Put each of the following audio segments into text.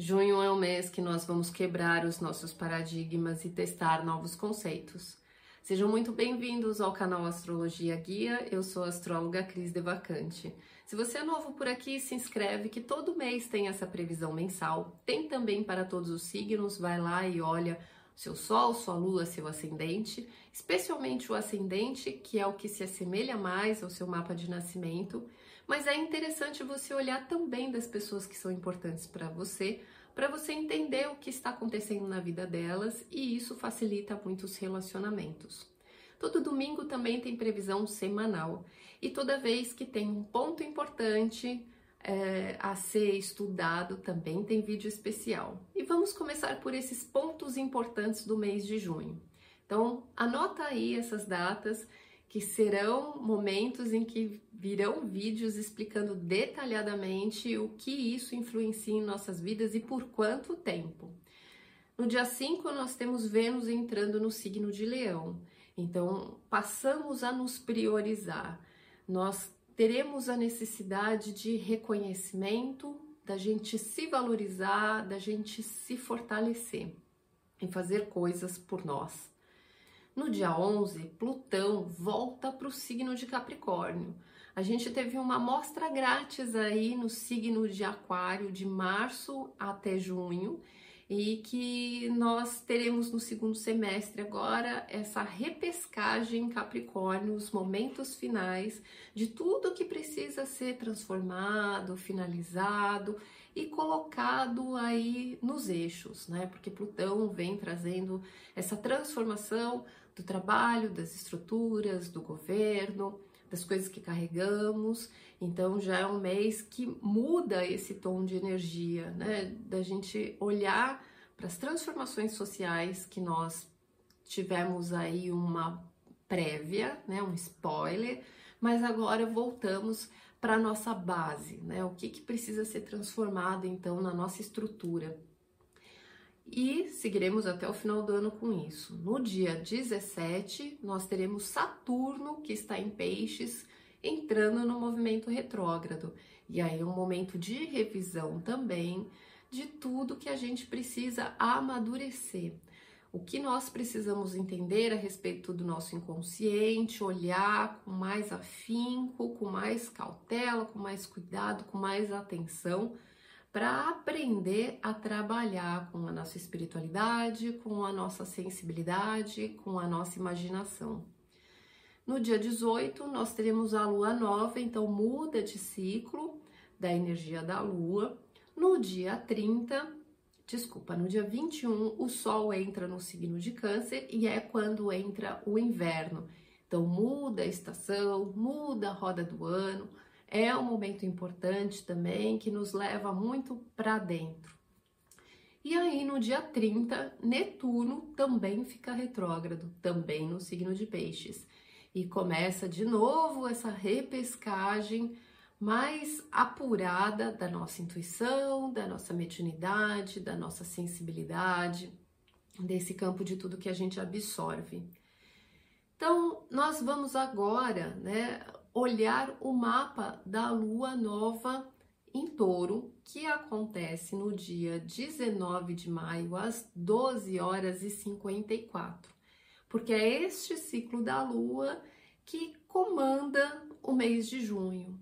Junho é o mês que nós vamos quebrar os nossos paradigmas e testar novos conceitos. Sejam muito bem-vindos ao canal Astrologia Guia. Eu sou a astróloga Cris Devacante. Se você é novo por aqui, se inscreve que todo mês tem essa previsão mensal. Tem também para todos os signos, vai lá e olha seu sol, sua lua, seu ascendente, especialmente o ascendente, que é o que se assemelha mais ao seu mapa de nascimento mas é interessante você olhar também das pessoas que são importantes para você, para você entender o que está acontecendo na vida delas e isso facilita muitos relacionamentos. Todo domingo também tem previsão semanal e toda vez que tem um ponto importante é, a ser estudado também tem vídeo especial. E vamos começar por esses pontos importantes do mês de junho. Então, anota aí essas datas que serão momentos em que virão vídeos explicando detalhadamente o que isso influencia em nossas vidas e por quanto tempo. No dia 5, nós temos Vênus entrando no signo de Leão. Então, passamos a nos priorizar. Nós teremos a necessidade de reconhecimento, da gente se valorizar, da gente se fortalecer em fazer coisas por nós. No dia 11, Plutão volta para o signo de Capricórnio. A gente teve uma amostra grátis aí no signo de Aquário de março até junho e que nós teremos no segundo semestre agora essa repescagem Capricórnio, os momentos finais de tudo que precisa ser transformado, finalizado e colocado aí nos eixos, né? Porque Plutão vem trazendo essa transformação do trabalho, das estruturas, do governo, das coisas que carregamos. Então já é um mês que muda esse tom de energia, né? Da gente olhar para as transformações sociais que nós tivemos aí uma prévia, né? Um spoiler, mas agora voltamos para a nossa base, né? O que, que precisa ser transformado então na nossa estrutura e seguiremos até o final do ano com isso. No dia 17, nós teremos Saturno, que está em Peixes, entrando no movimento retrógrado. E aí é um momento de revisão também de tudo que a gente precisa amadurecer. O que nós precisamos entender a respeito do nosso inconsciente, olhar com mais afinco, com mais cautela, com mais cuidado, com mais atenção para aprender a trabalhar com a nossa espiritualidade, com a nossa sensibilidade, com a nossa imaginação. No dia 18, nós teremos a lua nova, então muda de ciclo da energia da lua. No dia 30, desculpa, no dia 21, o sol entra no signo de Câncer e é quando entra o inverno. Então muda a estação, muda a roda do ano, é um momento importante também que nos leva muito para dentro. E aí, no dia 30, Netuno também fica retrógrado, também no signo de Peixes. E começa de novo essa repescagem mais apurada da nossa intuição, da nossa mediunidade, da nossa sensibilidade, desse campo de tudo que a gente absorve. Então, nós vamos agora, né, olhar o mapa da lua nova em touro, que acontece no dia 19 de maio, às 12 horas e 54. Porque é este ciclo da lua que comanda o mês de junho.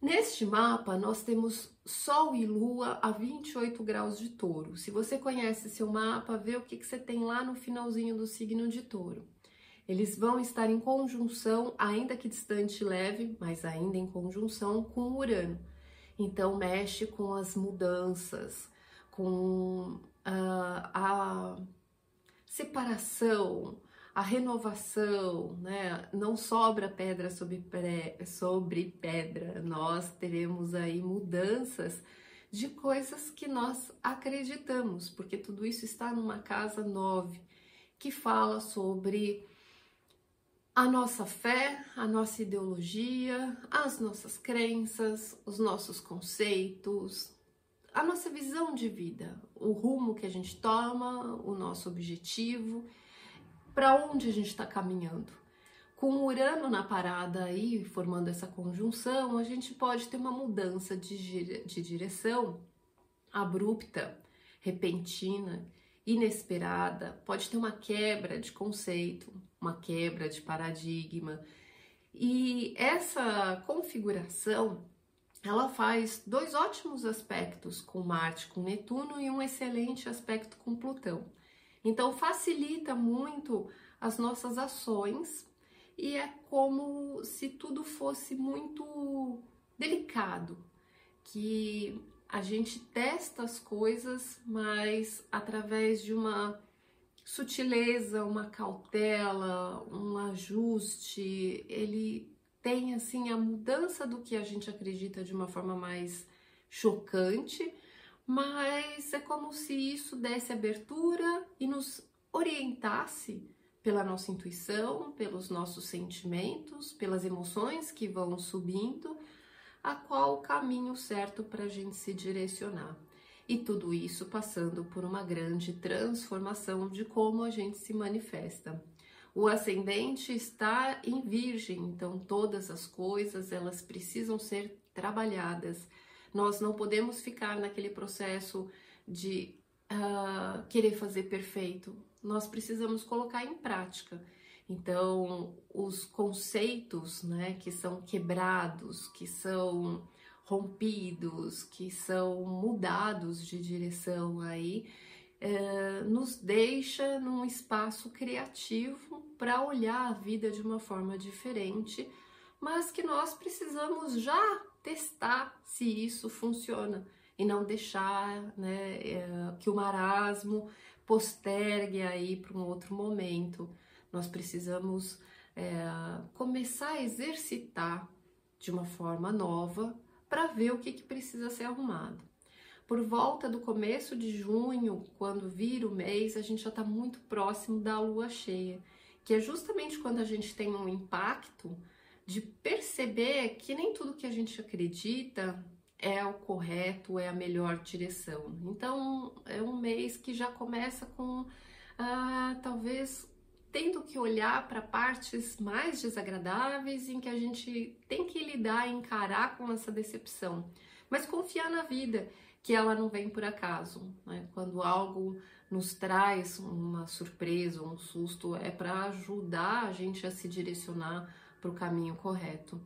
Neste mapa, nós temos Sol e Lua a 28 graus de touro. Se você conhece seu mapa, vê o que, que você tem lá no finalzinho do signo de touro. Eles vão estar em conjunção, ainda que distante e leve, mas ainda em conjunção com Urano. Então mexe com as mudanças, com uh, a separação, a renovação, né? Não sobra pedra sobre, pré, sobre pedra. Nós teremos aí mudanças de coisas que nós acreditamos, porque tudo isso está numa casa nove que fala sobre a nossa fé, a nossa ideologia, as nossas crenças, os nossos conceitos, a nossa visão de vida, o rumo que a gente toma, o nosso objetivo, para onde a gente está caminhando. Com Urano na parada aí, formando essa conjunção, a gente pode ter uma mudança de, de direção abrupta, repentina, inesperada, pode ter uma quebra de conceito, uma quebra de paradigma. E essa configuração, ela faz dois ótimos aspectos com Marte, com Netuno e um excelente aspecto com Plutão. Então facilita muito as nossas ações e é como se tudo fosse muito delicado, que a gente testa as coisas, mas através de uma sutileza, uma cautela, um ajuste, ele tem assim a mudança do que a gente acredita de uma forma mais chocante, mas é como se isso desse abertura e nos orientasse pela nossa intuição, pelos nossos sentimentos, pelas emoções que vão subindo a qual o caminho certo para a gente se direcionar. E tudo isso passando por uma grande transformação de como a gente se manifesta. O ascendente está em virgem, então todas as coisas elas precisam ser trabalhadas. Nós não podemos ficar naquele processo de uh, querer fazer perfeito. Nós precisamos colocar em prática. Então, os conceitos né, que são quebrados, que são rompidos, que são mudados de direção aí, é, nos deixa num espaço criativo para olhar a vida de uma forma diferente, mas que nós precisamos já testar se isso funciona e não deixar né, é, que o marasmo postergue aí para um outro momento. Nós precisamos é, começar a exercitar de uma forma nova para ver o que, que precisa ser arrumado. Por volta do começo de junho, quando vira o mês, a gente já está muito próximo da lua cheia, que é justamente quando a gente tem um impacto de perceber que nem tudo que a gente acredita é o correto, é a melhor direção. Então, é um mês que já começa com ah, talvez tendo que olhar para partes mais desagradáveis em que a gente tem que lidar encarar com essa decepção, mas confiar na vida que ela não vem por acaso. Né? Quando algo nos traz uma surpresa, um susto, é para ajudar a gente a se direcionar para o caminho correto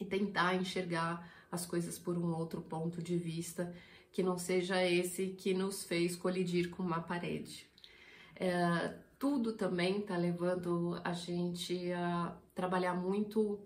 e tentar enxergar as coisas por um outro ponto de vista que não seja esse que nos fez colidir com uma parede. É, tudo também está levando a gente a trabalhar muito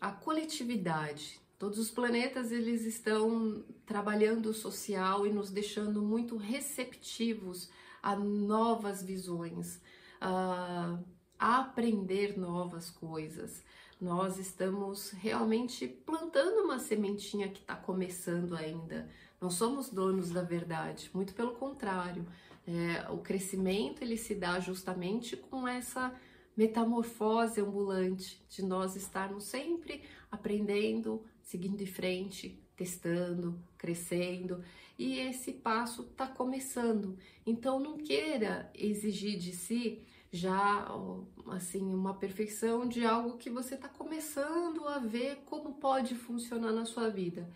a coletividade. Todos os planetas eles estão trabalhando o social e nos deixando muito receptivos a novas visões, a, aprender novas coisas. Nós estamos realmente plantando uma sementinha que está começando ainda. Não somos donos da verdade, muito pelo contrário. É, o crescimento ele se dá justamente com essa metamorfose ambulante de nós estarmos sempre aprendendo, seguindo de frente, testando, crescendo e esse passo está começando. Então não queira exigir de si já assim uma perfeição de algo que você está começando a ver como pode funcionar na sua vida.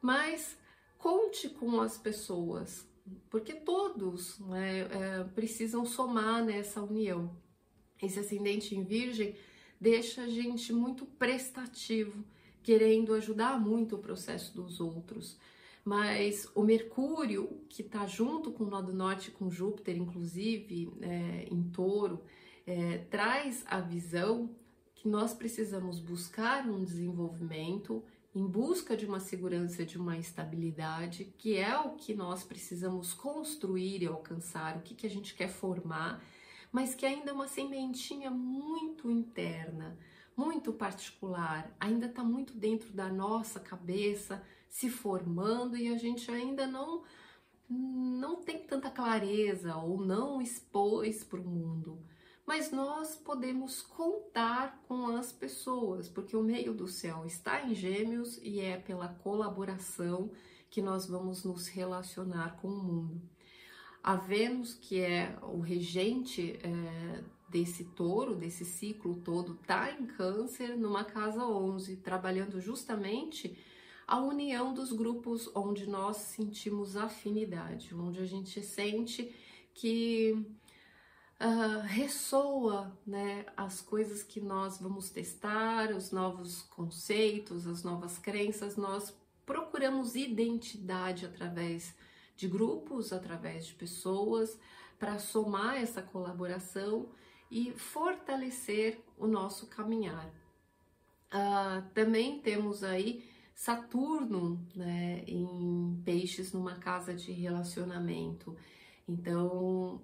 Mas conte com as pessoas, porque todos né, é, precisam somar nessa união. Esse ascendente em Virgem deixa a gente muito prestativo, querendo ajudar muito o processo dos outros. Mas o Mercúrio, que está junto com o Nó do Norte, com Júpiter, inclusive, é, em touro, é, traz a visão que nós precisamos buscar um desenvolvimento em busca de uma segurança, de uma estabilidade, que é o que nós precisamos construir e alcançar, o que, que a gente quer formar, mas que ainda é uma sementinha muito interna, muito particular, ainda está muito dentro da nossa cabeça, se formando e a gente ainda não não tem tanta clareza ou não expôs para o mundo mas nós podemos contar com as pessoas, porque o meio do céu está em Gêmeos e é pela colaboração que nós vamos nos relacionar com o mundo. A Vênus, que é o regente é, desse touro, desse ciclo todo, está em Câncer, numa casa 11, trabalhando justamente a união dos grupos onde nós sentimos afinidade, onde a gente sente que uh, ressoa né, as coisas que nós vamos testar, os novos conceitos, as novas crenças, nós procuramos identidade através de grupos, através de pessoas, para somar essa colaboração e fortalecer o nosso caminhar. Uh, também temos aí Saturno né, em peixes numa casa de relacionamento. Então,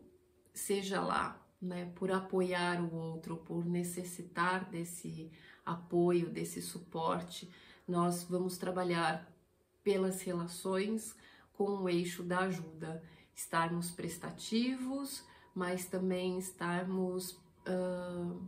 seja lá né, por apoiar o outro, por necessitar desse apoio, desse suporte, nós vamos trabalhar pelas relações com o eixo da ajuda, estarmos prestativos, mas também estarmos uh,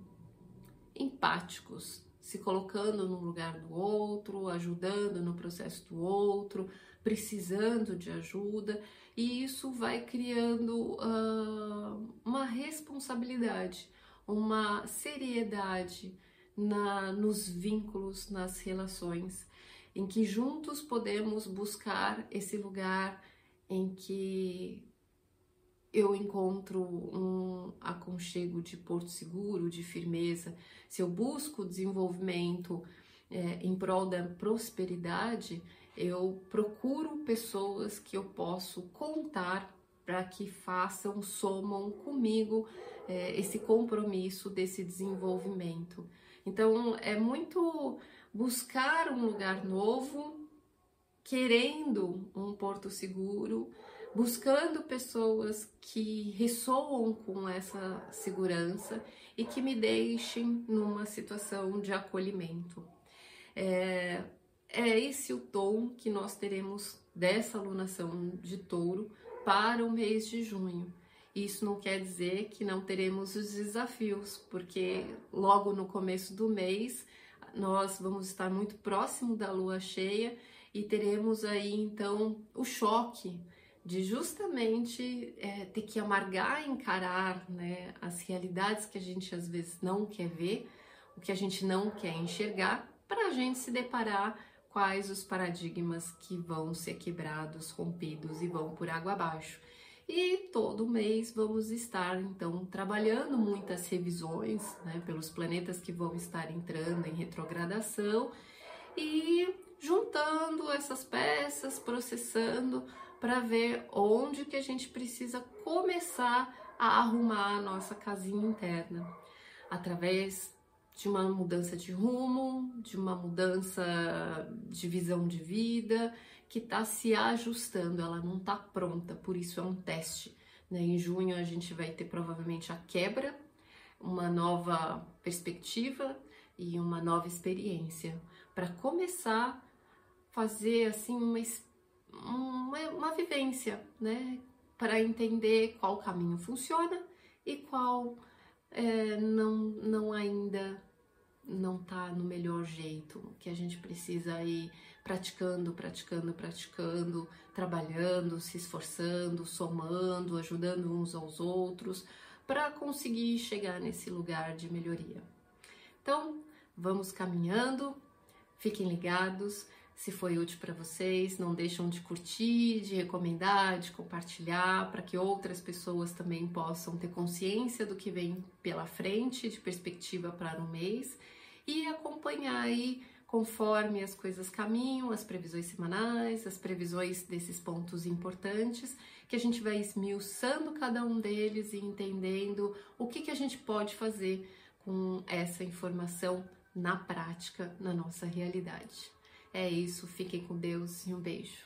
empáticos, se colocando no lugar do outro, ajudando no processo do outro, precisando de ajuda, e isso vai criando uh, uma responsabilidade, uma seriedade na, nos vínculos, nas relações, em que juntos podemos buscar esse lugar em que eu encontro um aconchego de porto seguro, de firmeza, se eu busco desenvolvimento é, em prol da prosperidade, eu procuro pessoas que eu posso contar para que façam, somam comigo é, esse compromisso desse desenvolvimento. Então é muito buscar um lugar novo, querendo um porto seguro, buscando pessoas que ressoam com essa segurança e que me deixem numa situação de acolhimento. É, é esse o tom que nós teremos dessa alunação de touro para o mês de junho. Isso não quer dizer que não teremos os desafios, porque logo no começo do mês nós vamos estar muito próximo da lua cheia e teremos aí então o choque de justamente é, ter que amargar, encarar né, as realidades que a gente às vezes não quer ver, o que a gente não quer enxergar, para a gente se deparar quais os paradigmas que vão ser quebrados, rompidos e vão por água abaixo. E todo mês vamos estar então trabalhando muitas revisões né, pelos planetas que vão estar entrando em retrogradação e juntando essas peças, processando para ver onde que a gente precisa começar a arrumar a nossa casinha interna através de uma mudança de rumo, de uma mudança de visão de vida que está se ajustando, ela não está pronta, por isso é um teste. Né? Em junho a gente vai ter provavelmente a quebra, uma nova perspectiva e uma nova experiência para começar a fazer assim uma uma, uma vivência, né? Para entender qual caminho funciona e qual é, não, não ainda não tá no melhor jeito, que a gente precisa ir praticando, praticando, praticando, trabalhando, se esforçando, somando, ajudando uns aos outros para conseguir chegar nesse lugar de melhoria. Então, vamos caminhando, fiquem ligados. Se foi útil para vocês, não deixam de curtir, de recomendar, de compartilhar, para que outras pessoas também possam ter consciência do que vem pela frente, de perspectiva para o mês, e acompanhar aí conforme as coisas caminham, as previsões semanais, as previsões desses pontos importantes, que a gente vai esmiuçando cada um deles e entendendo o que, que a gente pode fazer com essa informação na prática, na nossa realidade. É isso, fiquem com Deus e um beijo.